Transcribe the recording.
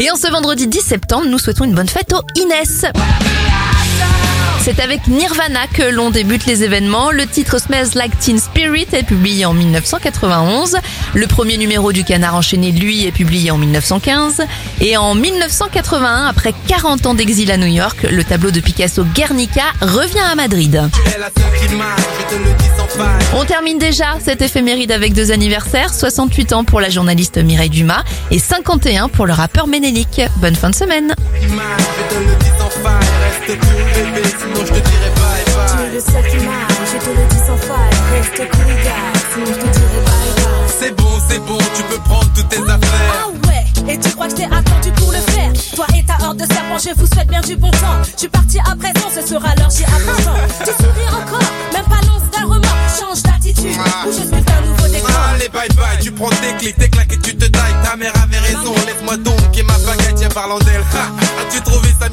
Et en ce vendredi 10 septembre, nous souhaitons une bonne fête au Inès. C'est avec Nirvana que l'on débute les événements. Le titre Smells Like Teen Spirit est publié en 1991. Le premier numéro du Canard enchaîné, lui, est publié en 1915. Et en 1981, après 40 ans d'exil à New York, le tableau de Picasso Guernica revient à Madrid. On termine déjà cette éphéméride avec deux anniversaires. 68 ans pour la journaliste Mireille Dumas et 51 pour le rappeur Ménélique. Bonne fin de semaine. C'est bon, c'est bon, tu peux prendre toutes tes affaires. Ah ouais, et tu crois que t'es attendu pour le faire? Toi et ta horde de serpents, je vous souhaite bien du bon temps. Je suis parti à présent, ce sera l'heure, j'y apprends. Tu souris encore, Tu prends tes clics, tes claques et tu te tailles. Ta mère avait raison, laisse-moi donc, ma baguette, tiens, parlant d'elle. As-tu trouvé ça